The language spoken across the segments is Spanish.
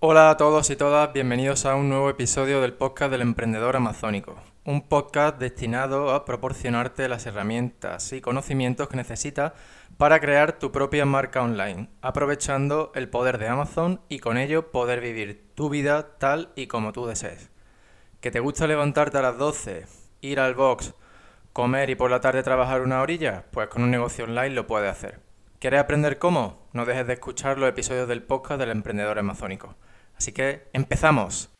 Hola a todos y todas, bienvenidos a un nuevo episodio del podcast del emprendedor amazónico, un podcast destinado a proporcionarte las herramientas y conocimientos que necesitas para crear tu propia marca online, aprovechando el poder de Amazon y con ello poder vivir tu vida tal y como tú desees. ¿Que te gusta levantarte a las 12, ir al box, comer y por la tarde trabajar una orilla? Pues con un negocio online lo puedes hacer. ¿Quieres aprender cómo? No dejes de escuchar los episodios del podcast del emprendedor amazónico. Así que empezamos.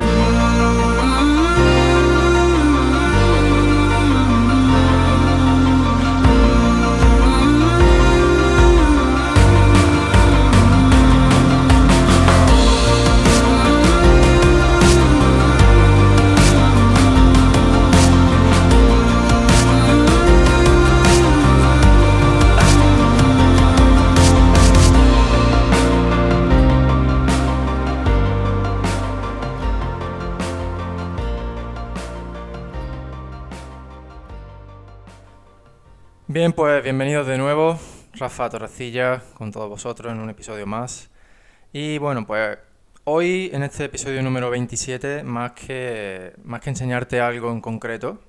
Bien, pues bienvenidos de nuevo, Rafa Torrecilla, con todos vosotros en un episodio más. Y bueno, pues hoy en este episodio número 27, más que, más que enseñarte algo en concreto,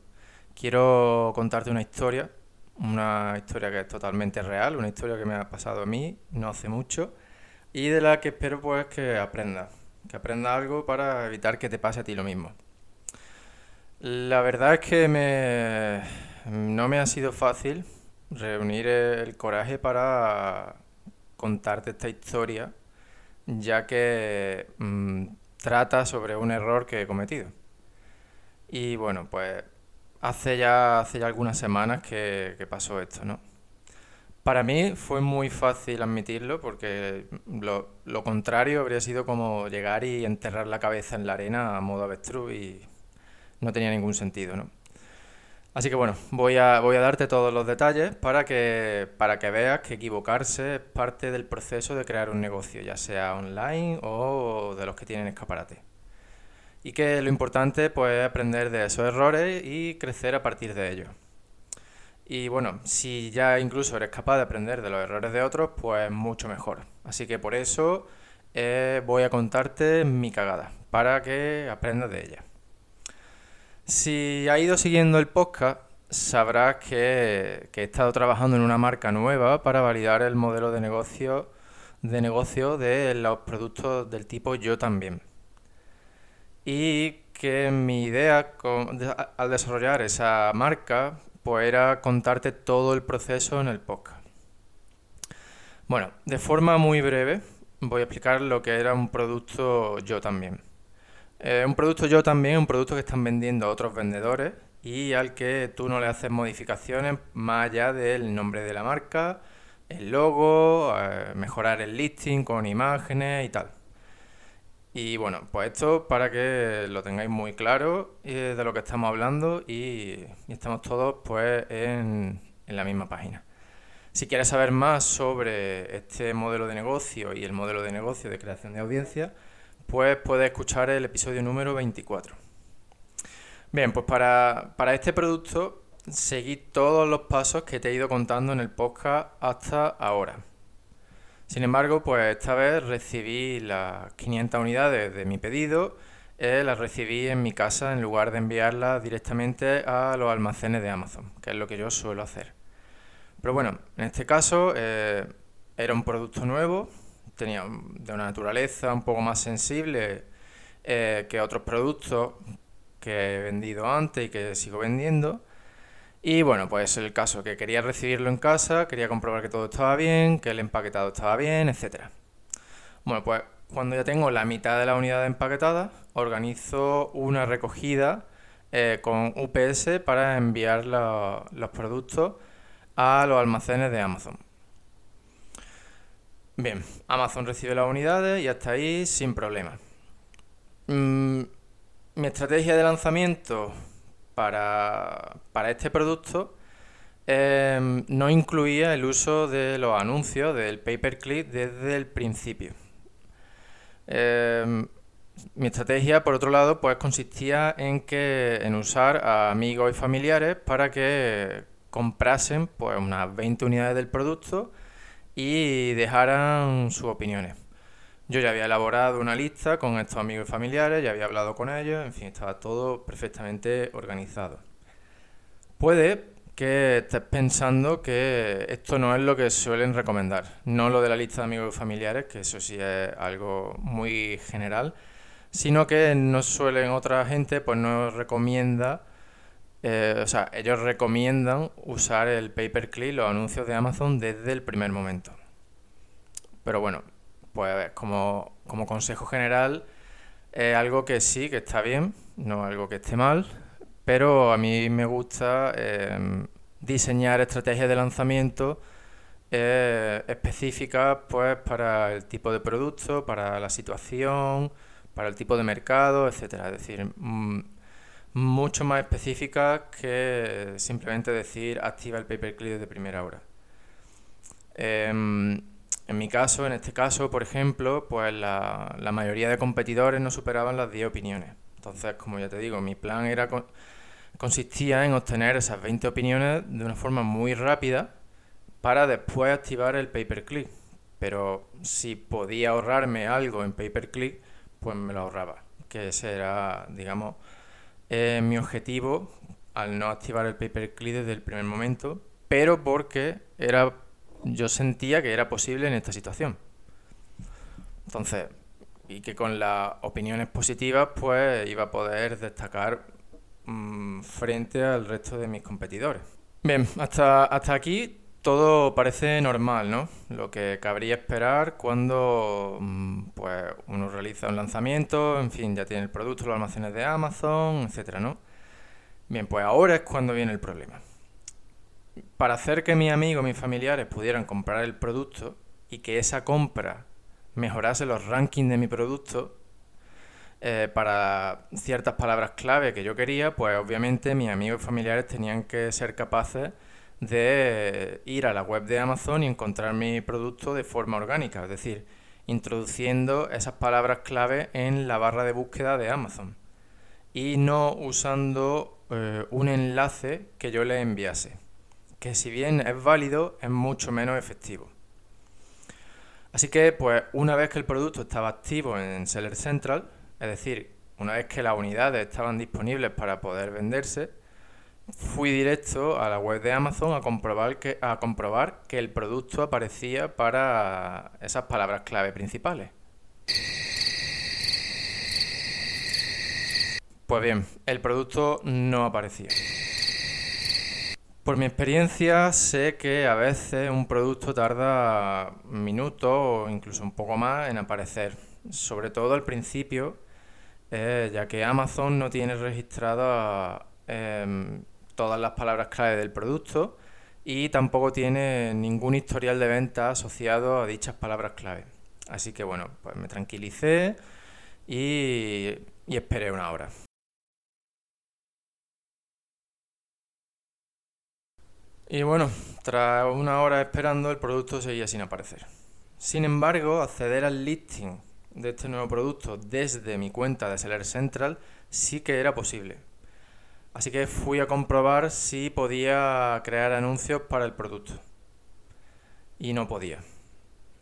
quiero contarte una historia, una historia que es totalmente real, una historia que me ha pasado a mí no hace mucho y de la que espero pues que aprendas, que aprendas algo para evitar que te pase a ti lo mismo. La verdad es que me, no me ha sido fácil reunir el coraje para contarte esta historia, ya que mm, trata sobre un error que he cometido. Y bueno, pues hace ya, hace ya algunas semanas que, pasó esto, ¿no? Para mí fue muy fácil admitirlo porque lo, lo, contrario habría sido como llegar y enterrar la cabeza en la arena a modo avestruz y no tenía ningún sentido, ¿no? Así que bueno, voy a, voy a darte todos los detalles para que, para que veas que equivocarse es parte del proceso de crear un negocio, ya sea online o de los que tienen escaparate. Y que lo importante pues, es aprender de esos errores y crecer a partir de ellos. Y bueno, si ya incluso eres capaz de aprender de los errores de otros, pues mucho mejor. Así que por eso eh, voy a contarte mi cagada, para que aprendas de ella. Si ha ido siguiendo el podcast, sabrás que, he estado trabajando en una marca nueva para validar el modelo de negocio de negocio de los productos del tipo yo también. Y que mi idea al desarrollar esa marca pues era contarte todo el proceso en el podcast. Bueno, de forma muy breve voy a explicar lo que era un producto yo también. Eh, un producto yo también, un producto que están vendiendo otros vendedores y al que tú no le haces modificaciones más allá del nombre de la marca, el logo, eh, mejorar el listing con imágenes y tal. Y bueno, pues esto para que lo tengáis muy claro eh, de lo que estamos hablando y, y estamos todos pues en, en la misma página. Si quieres saber más sobre este modelo de negocio y el modelo de negocio de creación de audiencia, pues puedes escuchar el episodio número 24. Bien, pues para, este producto seguí todos los pasos que te he ido contando en el podcast hasta ahora. Sin embargo, pues esta vez recibí las 500 unidades de mi pedido, eh, las recibí en mi casa en lugar de enviarlas directamente a los almacenes de Amazon, que es lo que yo suelo hacer. Pero bueno, en este caso eh, era un producto nuevo, tenía de una naturaleza un poco más sensible eh, que otros productos que he vendido antes y que sigo vendiendo. Y bueno, pues el caso que quería recibirlo en casa, quería comprobar que todo estaba bien, que el empaquetado estaba bien, etc. Bueno, pues cuando ya tengo la mitad de la unidad empaquetada, organizo una recogida eh, con UPS para enviar los productos a los almacenes de Amazon. Bien, Amazon recibe las unidades y hasta ahí sin problema. Mm, mi estrategia de lanzamiento para, este producto em, no incluía el uso de los anuncios del pay-per-click desde el principio. Em, mi estrategia, por otro lado, pues consistía en que en usar a amigos y familiares para que comprasen pues unas 20 unidades del producto y dejaran sus opiniones. Yo ya había elaborado una lista con estos amigos y familiares, ya había hablado con ellos, en fin, estaba todo perfectamente organizado. Puede que estés pensando que esto no es lo que suelen recomendar, no lo de la lista de amigos y familiares, que eso sí es algo muy general, sino que no suelen otra gente, pues no recomienda, eh, o sea, ellos recomiendan usar el pay-per-click, los anuncios de Amazon desde el primer momento. Pero bueno, pues como, como consejo general, es algo que sí, que está bien, no algo que esté mal, pero a mí me gusta em, diseñar estrategias de lanzamiento eh, específicas pues, para el tipo de producto, para la situación, para el tipo de mercado, etcétera. Es decir, mm, mucho más específicas que simplemente decir activa el pay-per-click desde primera hora. Em, en mi caso, en este caso, por ejemplo, pues la, mayoría de competidores no superaban las 10 opiniones. Entonces, como ya te digo, mi plan era consistía en obtener esas 20 opiniones de una forma muy rápida para después activar el pay-per-click. Pero si podía ahorrarme algo en pay-per-click, pues me lo ahorraba. Que ese era, digamos, eh, mi objetivo al no activar el pay-per-click desde el primer momento, pero porque era, yo sentía que era posible en esta situación. Entonces, y que con las opiniones positivas, pues iba a poder destacar Mm, frente al resto de mis competidores. Bien, hasta, hasta aquí todo parece normal, ¿no? Lo que cabría esperar cuando mm, pues, uno realiza un lanzamiento, en fin, ya tiene el producto, los almacenes de Amazon, etcétera, ¿no? Bien, pues ahora es cuando viene el problema. Para hacer que mis amigos, mis familiares pudieran comprar el producto y que esa compra mejorase los rankings de mi producto, eh, para ciertas palabras clave que yo quería, pues obviamente mis amigos y familiares tenían que ser capaces de ir a la web de Amazon y encontrar mi producto de forma orgánica, es decir, introduciendo esas palabras clave en la barra de búsqueda de Amazon y no usando eh, un enlace que yo le enviase, que si bien es válido, es mucho menos efectivo. Así que, pues, una vez que el producto estaba activo en Seller Central, es decir, una vez que las unidades estaban disponibles para poder venderse, fui directo a la web de Amazon a comprobar que, a comprobar que el producto aparecía para esas palabras clave principales. Pues bien, el producto no aparecía. Por mi experiencia sé que a veces un producto tarda minutos o incluso un poco más en aparecer, sobre todo al principio eh, ya que Amazon no tiene registradas em, todas las palabras clave del producto y tampoco tiene ningún historial de venta asociado a dichas palabras clave. Así que bueno, pues me tranquilicé y, y esperé una hora. Y bueno, tras una hora esperando, el producto seguía sin aparecer. Sin embargo, acceder al listing de este nuevo producto desde mi cuenta de Seller Central sí que era posible. Así que fui a comprobar si podía crear anuncios para el producto. Y no podía.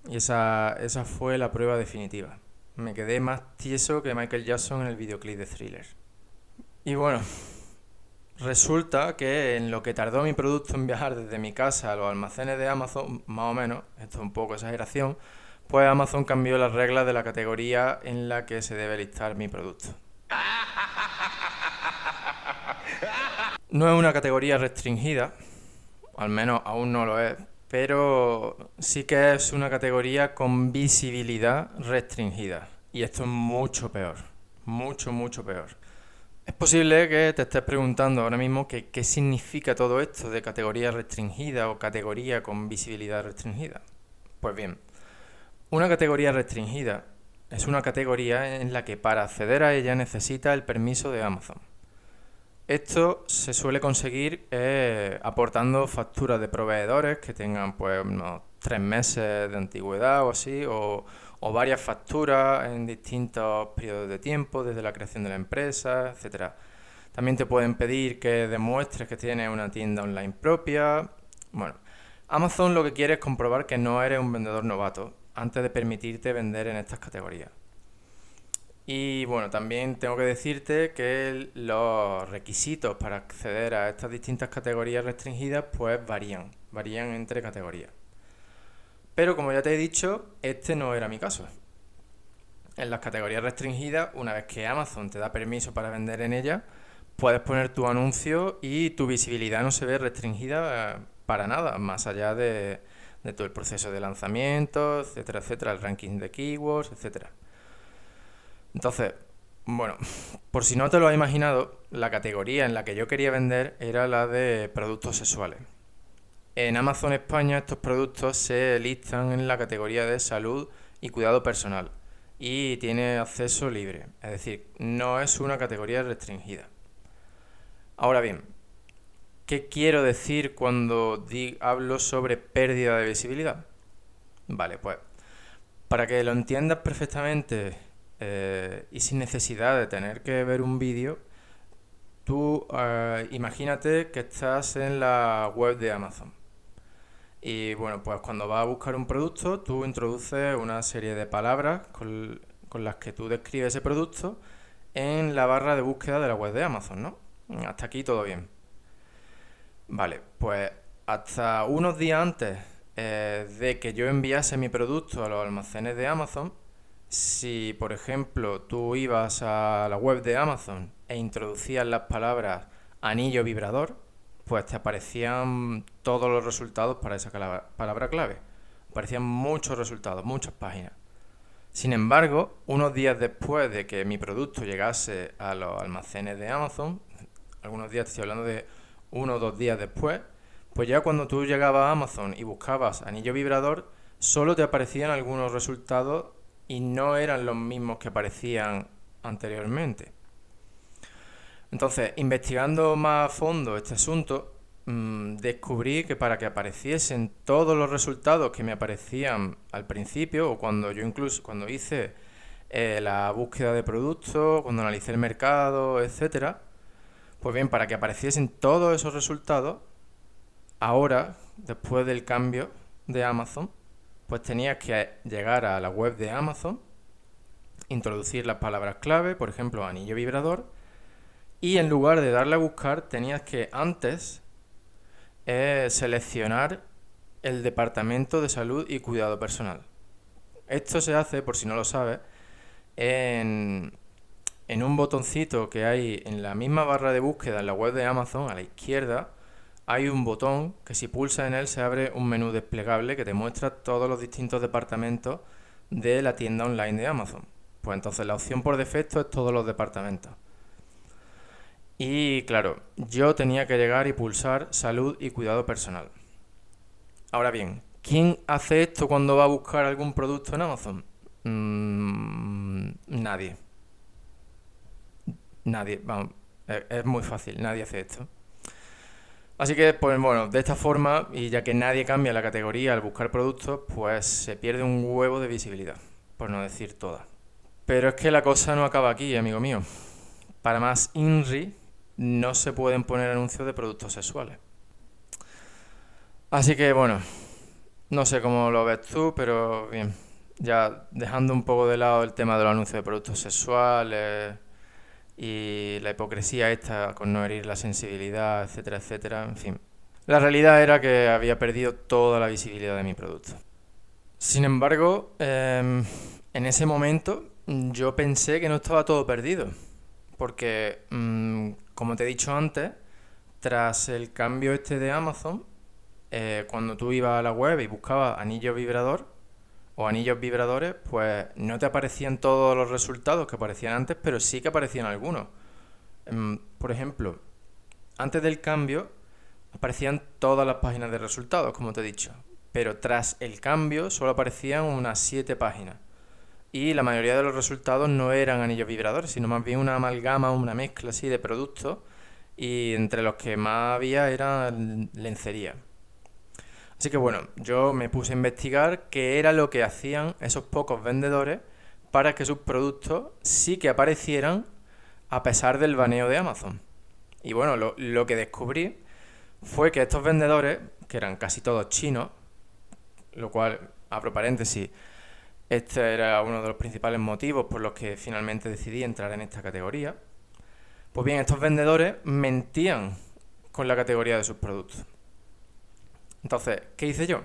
Y esa, esa fue la prueba definitiva. Me quedé más tieso que Michael Jackson en el videoclip de Thriller. Y bueno, resulta que en lo que tardó mi producto en viajar desde mi casa a los almacenes de Amazon, más o menos, esto es un poco exageración, pues Amazon cambió las reglas de la categoría en la que se debe listar mi producto. No es una categoría restringida, al menos aún no lo es, pero sí que es una categoría con visibilidad restringida. Y esto es mucho peor, mucho, mucho peor. Es posible que te estés preguntando ahora mismo que, qué significa todo esto de categoría restringida o categoría con visibilidad restringida. Pues bien, una categoría restringida es una categoría en la que para acceder a ella necesita el permiso de Amazon. Esto se suele conseguir eh, aportando facturas de proveedores que tengan pues unos tres meses de antigüedad o así, o, o varias facturas en distintos periodos de tiempo, desde la creación de la empresa, etcétera. También te pueden pedir que demuestres que tienes una tienda online propia. Bueno, Amazon lo que quiere es comprobar que no eres un vendedor novato antes de permitirte vender en estas categorías. Y bueno, también tengo que decirte que los requisitos para acceder a estas distintas categorías restringidas pues varían, varían entre categorías. Pero como ya te he dicho, este no era mi caso. En las categorías restringidas, una vez que Amazon te da permiso para vender en ellas, puedes poner tu anuncio y tu visibilidad no se ve restringida eh, para nada, más allá de, de todo el proceso de lanzamiento, etcétera, etcétera, el ranking de keywords, etcétera. Entonces, bueno, por si no te lo has imaginado, la categoría en la que yo quería vender era la de productos sexuales. En Amazon España estos productos se listan en la categoría de salud y cuidado personal y tiene acceso libre, es decir, no es una categoría restringida. Ahora bien, ¿qué quiero decir cuando hablo sobre pérdida de visibilidad? Vale, pues para que lo entiendas perfectamente eh, y sin necesidad de tener que ver un vídeo, tú eh, imagínate que estás en la web de Amazon. Y bueno, pues cuando vas a buscar un producto, tú introduces una serie de palabras con, con las que tú describes ese producto en la barra de búsqueda de la web de Amazon, ¿no? Hasta aquí todo bien. Vale, pues hasta unos días antes eh, de que yo enviase mi producto a los almacenes de Amazon, si, por ejemplo, tú ibas a la web de Amazon e introducías las palabras anillo vibrador, pues te aparecían todos los resultados para esa palabra clave. Aparecían muchos resultados, muchas páginas. Sin embargo, unos días después de que mi producto llegase a los almacenes de Amazon, algunos días, estoy hablando de uno o dos días después, pues ya cuando tú llegabas a Amazon y buscabas anillo vibrador, solo te aparecían algunos resultados y no eran los mismos que aparecían anteriormente. Entonces, investigando más a fondo este asunto, mm, descubrí que para que apareciesen todos los resultados que me aparecían al principio, o cuando yo incluso cuando hice eh, la búsqueda de productos, cuando analicé el mercado, etcétera, pues bien, para que apareciesen todos esos resultados, ahora, después del cambio de Amazon, pues tenías que llegar a la web de Amazon, introducir las palabras clave, por ejemplo, anillo vibrador, y en lugar de darle a buscar, tenías que antes eh, seleccionar el departamento de salud y cuidado personal. Esto se hace, por si no lo sabes, en, en un botoncito que hay en la misma barra de búsqueda en la web de Amazon, a la izquierda, hay un botón que si pulsas en él se abre un menú desplegable que te muestra todos los distintos departamentos de la tienda online de Amazon. Pues entonces la opción por defecto es todos los departamentos. Y claro, yo tenía que llegar y pulsar salud y cuidado personal. Ahora bien, ¿quién hace esto cuando va a buscar algún producto en Amazon? Mm, nadie. Nadie, vamos, es muy fácil, nadie hace esto. Así que, pues bueno, de esta forma, y ya que nadie cambia la categoría al buscar productos, pues se pierde un huevo de visibilidad, por no decir toda. Pero es que la cosa no acaba aquí, amigo mío. Para más INRI, no se pueden poner anuncios de productos sexuales. Así que, bueno, no sé cómo lo ves tú, pero bien, ya dejando un poco de lado el tema de los anuncios de productos sexuales y la hipocresía esta con no herir la sensibilidad, etcétera, etcétera, en fin. La realidad era que había perdido toda la visibilidad de mi producto. Sin embargo, em, en ese momento yo pensé que no estaba todo perdido, porque, mm, como te he dicho antes, tras el cambio este de Amazon, eh, cuando tú ibas a la web y buscabas anillo vibrador, o anillos vibradores, pues no te aparecían todos los resultados que aparecían antes, pero sí que aparecían algunos. Em, por ejemplo, antes del cambio aparecían todas las páginas de resultados, como te he dicho, pero tras el cambio solo aparecían unas 7 páginas. Y la mayoría de los resultados no eran anillos vibradores, sino más bien una amalgama, una mezcla así de productos, y entre los que más había eran lencería. Así que bueno, yo me puse a investigar qué era lo que hacían esos pocos vendedores para que sus productos sí que aparecieran a pesar del baneo de Amazon. Y bueno, lo, que descubrí fue que estos vendedores, que eran casi todos chinos, lo cual, abro paréntesis, Este era uno de los principales motivos por los que finalmente decidí entrar en esta categoría. Pues bien, estos vendedores mentían con la categoría de sus productos. Entonces, ¿qué hice yo?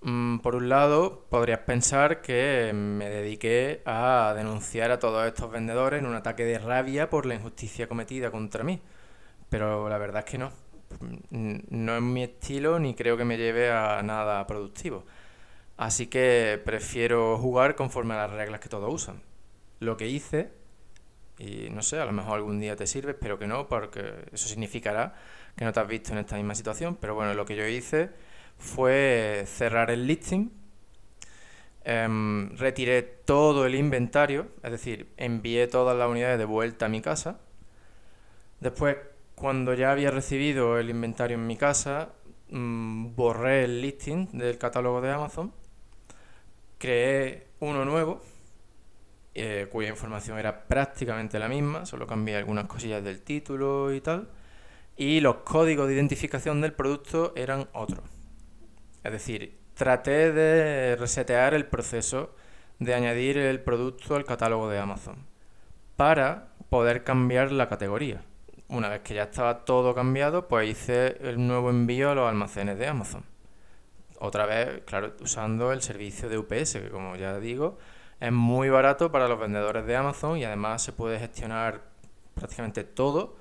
Mm, por un lado, podrías pensar que me dediqué a denunciar a todos estos vendedores en un ataque de rabia por la injusticia cometida contra mí. Pero la verdad es que no. Mm, no es mi estilo ni creo que me lleve a nada productivo. Así que prefiero jugar conforme a las reglas que todos usan. Lo que hice, y no sé, a lo mejor algún día te sirve, espero que no, porque eso significará que no te has visto en esta misma situación. Pero bueno, lo que yo hice fue cerrar el listing, em, retiré todo el inventario, es decir, envié todas las unidades de vuelta a mi casa. Después, cuando ya había recibido el inventario en mi casa, mm, borré el listing del catálogo de Amazon creé uno nuevo, eh, cuya información era prácticamente la misma, solo cambié algunas cosillas del título y tal, y los códigos de identificación del producto eran otros. Es decir, traté de resetear el proceso de añadir el producto al catálogo de Amazon para poder cambiar la categoría. Una vez que ya estaba todo cambiado, pues hice el nuevo envío a los almacenes de Amazon. Otra vez, claro, usando el servicio de UPS, que como ya digo, es muy barato para los vendedores de Amazon y además se puede gestionar prácticamente todo,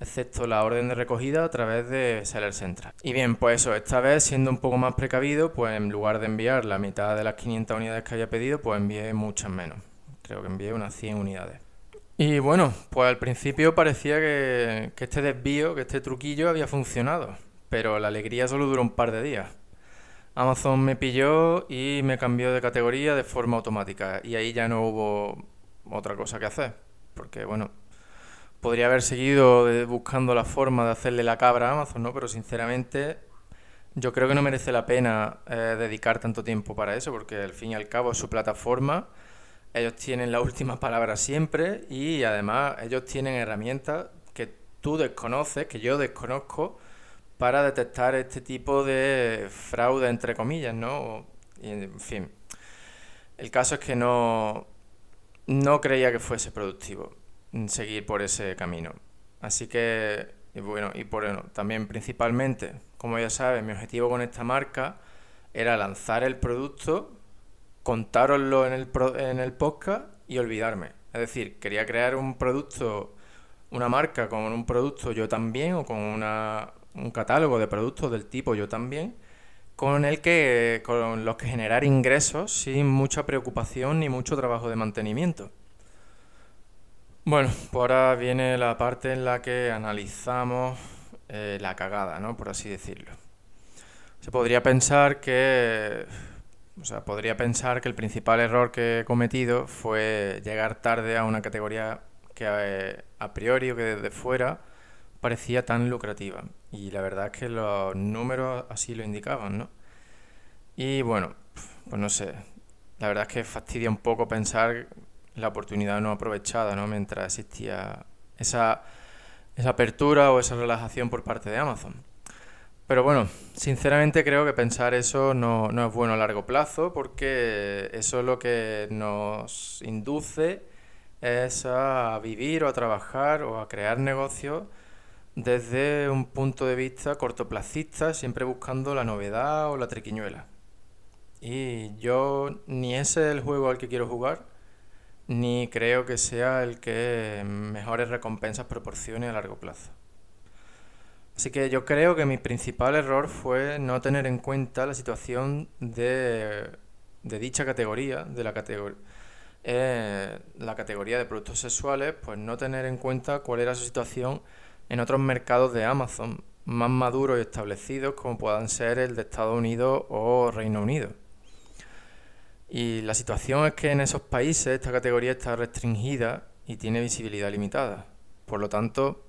excepto la orden de recogida a través de Seller Central. Y bien, pues eso, esta vez siendo un poco más precavido, pues en lugar de enviar la mitad de las 500 unidades que había pedido, pues envié muchas menos. Creo que envié unas 100 unidades. Y bueno, pues al principio parecía que, que este desvío, que este truquillo había funcionado, pero la alegría solo duró un par de días. Amazon me pilló y me cambió de categoría de forma automática y ahí ya no hubo otra cosa que hacer, porque bueno, podría haber seguido buscando la forma de hacerle la cabra a Amazon, ¿no? Pero sinceramente yo creo que no merece la pena eh, dedicar tanto tiempo para eso, porque al fin y al cabo es su plataforma, ellos tienen la última palabra siempre y además ellos tienen herramientas que tú desconoces, que yo desconozco para detectar este tipo de fraude, entre comillas, ¿no? en fin, el caso es que no, no creía que fuese productivo seguir por ese camino. Así que, y bueno, y por bueno, también principalmente, como ya sabes, mi objetivo con esta marca era lanzar el producto, contároslo en el, en el podcast y olvidarme. Es decir, quería crear un producto, una marca con un producto yo también o con una, un catálogo de productos del tipo yo también, con el que con los que generar ingresos sin mucha preocupación ni mucho trabajo de mantenimiento. Bueno, pues ahora viene la parte en la que analizamos eh, la cagada, ¿no? Por así decirlo. Se podría pensar que o sea, podría pensar que el principal error que he cometido fue llegar tarde a una categoría que eh, a priori o que desde fuera parecía tan lucrativa. Y la verdad es que los números así lo indicaban, ¿no? Y bueno, pues no sé, la verdad es que fastidia un poco pensar la oportunidad no aprovechada, ¿no? Mientras existía esa, esa apertura o esa relajación por parte de Amazon. Pero bueno, sinceramente creo que pensar eso no, no, es bueno a largo plazo porque eso es lo que nos induce es a vivir o a trabajar o a crear negocios desde un punto de vista cortoplacista, siempre buscando la novedad o la triquiñuela. Y yo ni ese es el juego al que quiero jugar, ni creo que sea el que mejores recompensas proporcione a largo plazo. Así que yo creo que mi principal error fue no tener en cuenta la situación de, dicha categoría, de la categoría. Eh, la categoría de productos sexuales, pues no tener en cuenta cuál era su situación en otros mercados de Amazon más maduros y establecidos como puedan ser el de Estados Unidos o Reino Unido. Y la situación es que en esos países esta categoría está restringida y tiene visibilidad limitada. Por lo tanto,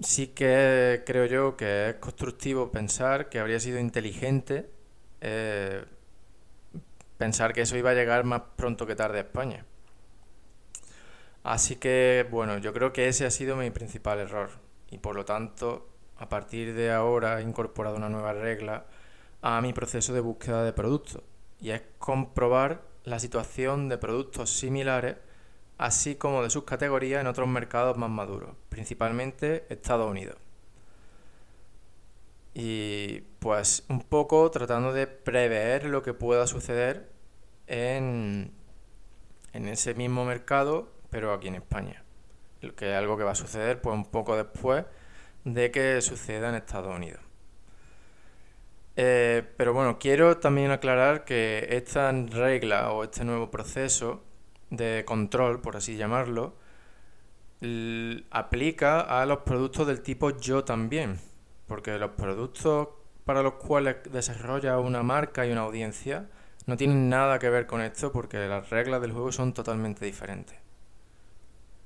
sí que creo yo que es constructivo pensar que habría sido inteligente eh, pensar que eso iba a llegar más pronto que tarde a España. Así que, bueno, yo creo que ese ha sido mi principal error. Y por lo tanto, a partir de ahora he incorporado una nueva regla a mi proceso de búsqueda de productos. Y es comprobar la situación de productos similares, así como de sus categorías en otros mercados más maduros, principalmente Estados Unidos. Y pues un poco tratando de prever lo que pueda suceder en, en ese mismo mercado, pero aquí en España. Que es algo que va a suceder pues un poco después de que suceda en Estados Unidos. Eh, pero bueno, quiero también aclarar que esta regla o este nuevo proceso de control, por así llamarlo, aplica a los productos del tipo yo también. Porque los productos para los cuales desarrolla una marca y una audiencia no tienen nada que ver con esto porque las reglas del juego son totalmente diferentes.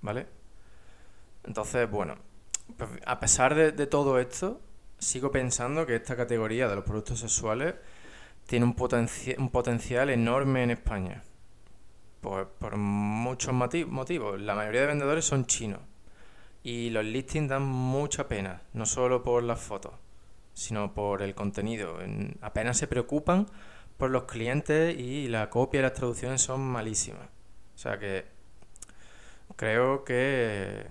¿Vale? Entonces, bueno, pues, a pesar de todo esto, sigo pensando que esta categoría de los productos sexuales tiene un, un potencial enorme en España. Por, por muchos motivos. La mayoría de vendedores son chinos. Y los listings dan mucha pena, no solo por las fotos, sino por el contenido. apenas se preocupan por los clientes y la copia y las traducciones son malísimas. O sea que creo que,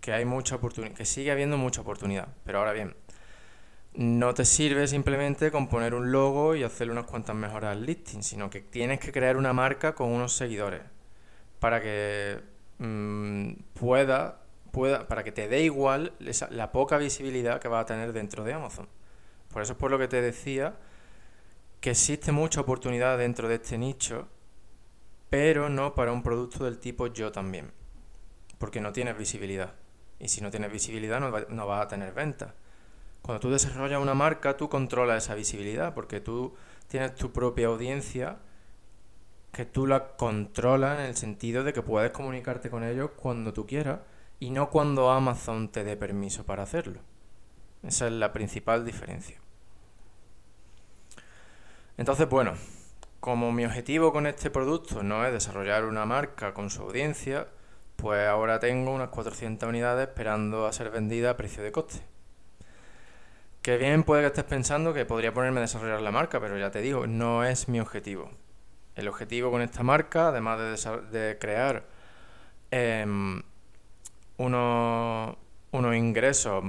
que hay mucha oportunidad, que sigue habiendo mucha oportunidad. Pero ahora bien, no te sirve simplemente con poner un logo y hacerle unas cuantas mejoras al listing, sino que tienes que crear una marca con unos seguidores para que mm, pueda, pueda, para que te dé igual la poca visibilidad que va a tener dentro de Amazon. Por eso es por lo que te decía que existe mucha oportunidad dentro de este nicho, pero no para un producto del tipo yo también, porque no tienes visibilidad. Y si no tienes visibilidad no, no vas a tener venta. Cuando tú desarrollas una marca, tú controlas esa visibilidad porque tú tienes tu propia audiencia que tú la controlas en el sentido de que puedes comunicarte con ellos cuando tú quieras y no cuando Amazon te dé permiso para hacerlo. Esa es la principal diferencia. Entonces, bueno, como mi objetivo con este producto no es desarrollar una marca con su audiencia, pues ahora tengo unas 400 unidades esperando a ser vendidas a precio de coste. Que bien puede que estés pensando que podría ponerme a desarrollar la marca, pero ya te digo, no es mi objetivo. El objetivo con esta marca, además de, crear em, unos, ingresos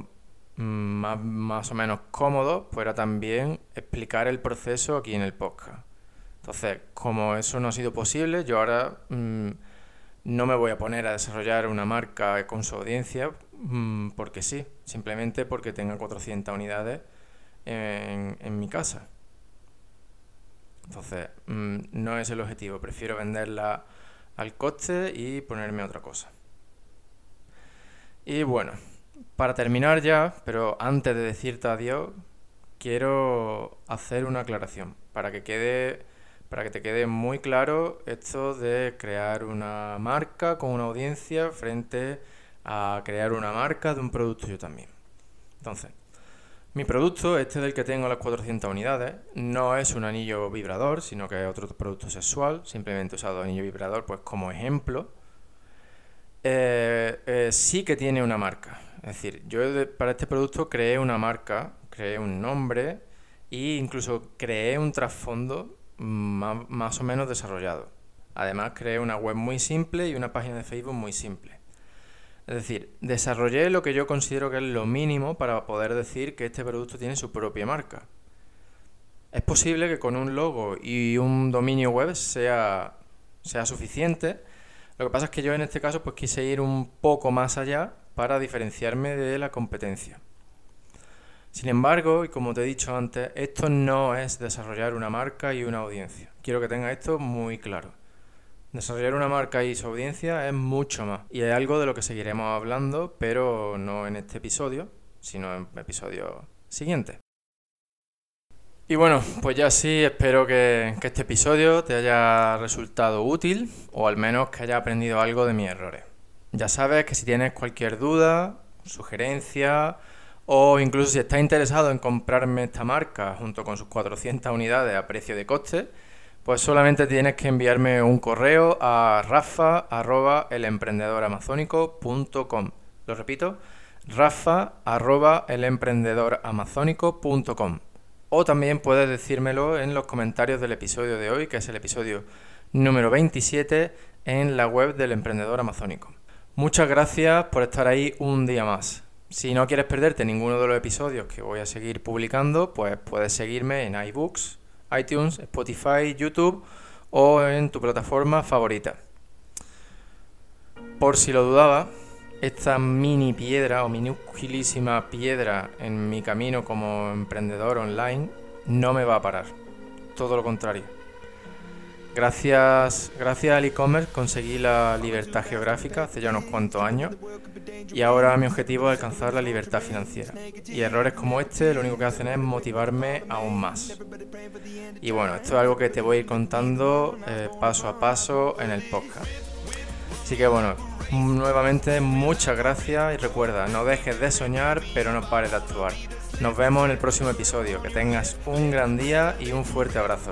más, o menos cómodos, pues era también explicar el proceso aquí en el podcast. Entonces, como eso no ha sido posible, yo ahora mm, no me voy a poner a desarrollar una marca con su audiencia mm, porque sí, simplemente porque tenga 400 unidades en, mi casa. Entonces, mm, no es el objetivo, prefiero venderla al coste y ponerme otra cosa. Y bueno, para terminar ya, pero antes de decirte adiós, quiero hacer una aclaración para que quede para que te quede muy claro esto de crear una marca con una audiencia frente a crear una marca de un producto yo también. Entonces, mi producto, este del que tengo las 400 unidades, no es un anillo vibrador, sino que es otro producto sexual, simplemente he usado anillo vibrador pues como ejemplo. Eh, eh, sí que tiene una marca. Es decir, yo para este producto creé una marca, creé un nombre e incluso creé un trasfondo más, o menos desarrollado. Además creé una web muy simple y una página de Facebook muy simple. Es decir, desarrollé lo que yo considero que es lo mínimo para poder decir que este producto tiene su propia marca. Es posible que con un logo y un dominio web sea, sea suficiente. Lo que pasa es que yo en este caso pues quise ir un poco más allá para diferenciarme de la competencia. Sin embargo, y como te he dicho antes, esto no es desarrollar una marca y una audiencia. Quiero que tenga esto muy claro. Desarrollar una marca y su audiencia es mucho más. Y es algo de lo que seguiremos hablando, pero no en este episodio, sino en episodios siguientes. Y bueno, pues ya sí, espero que, este episodio te haya resultado útil o al menos que haya aprendido algo de mis errores. Ya sabes que si tienes cualquier duda, sugerencia o incluso si estás interesado en comprarme esta marca junto con sus 400 unidades a precio de coste, pues solamente tienes que enviarme un correo a rafa.elemprendedoramazónico.com. Lo repito, rafa.elemprendedoramazónico.com. O también puedes decírmelo en los comentarios del episodio de hoy, que es el episodio número 27 en la web del emprendedor amazónico. Muchas gracias por estar ahí un día más. Si no quieres perderte ninguno de los episodios que voy a seguir publicando, pues puedes seguirme en iBooks, iTunes, Spotify, YouTube o en tu plataforma favorita. Por si lo dudaba, esta mini piedra o minúsculísima piedra en mi camino como emprendedor online no me va a parar. Todo lo contrario. Gracias, gracias al e-commerce conseguí la libertad geográfica hace ya unos cuantos años y ahora mi objetivo es alcanzar la libertad financiera. Y errores como este lo único que hacen es motivarme aún más. Y bueno, esto es algo que te voy a ir contando eh, paso a paso en el podcast. Así que bueno, nuevamente muchas gracias y recuerda, no dejes de soñar, pero no pares de actuar. Nos vemos en el próximo episodio. Que tengas un gran día y un fuerte abrazo.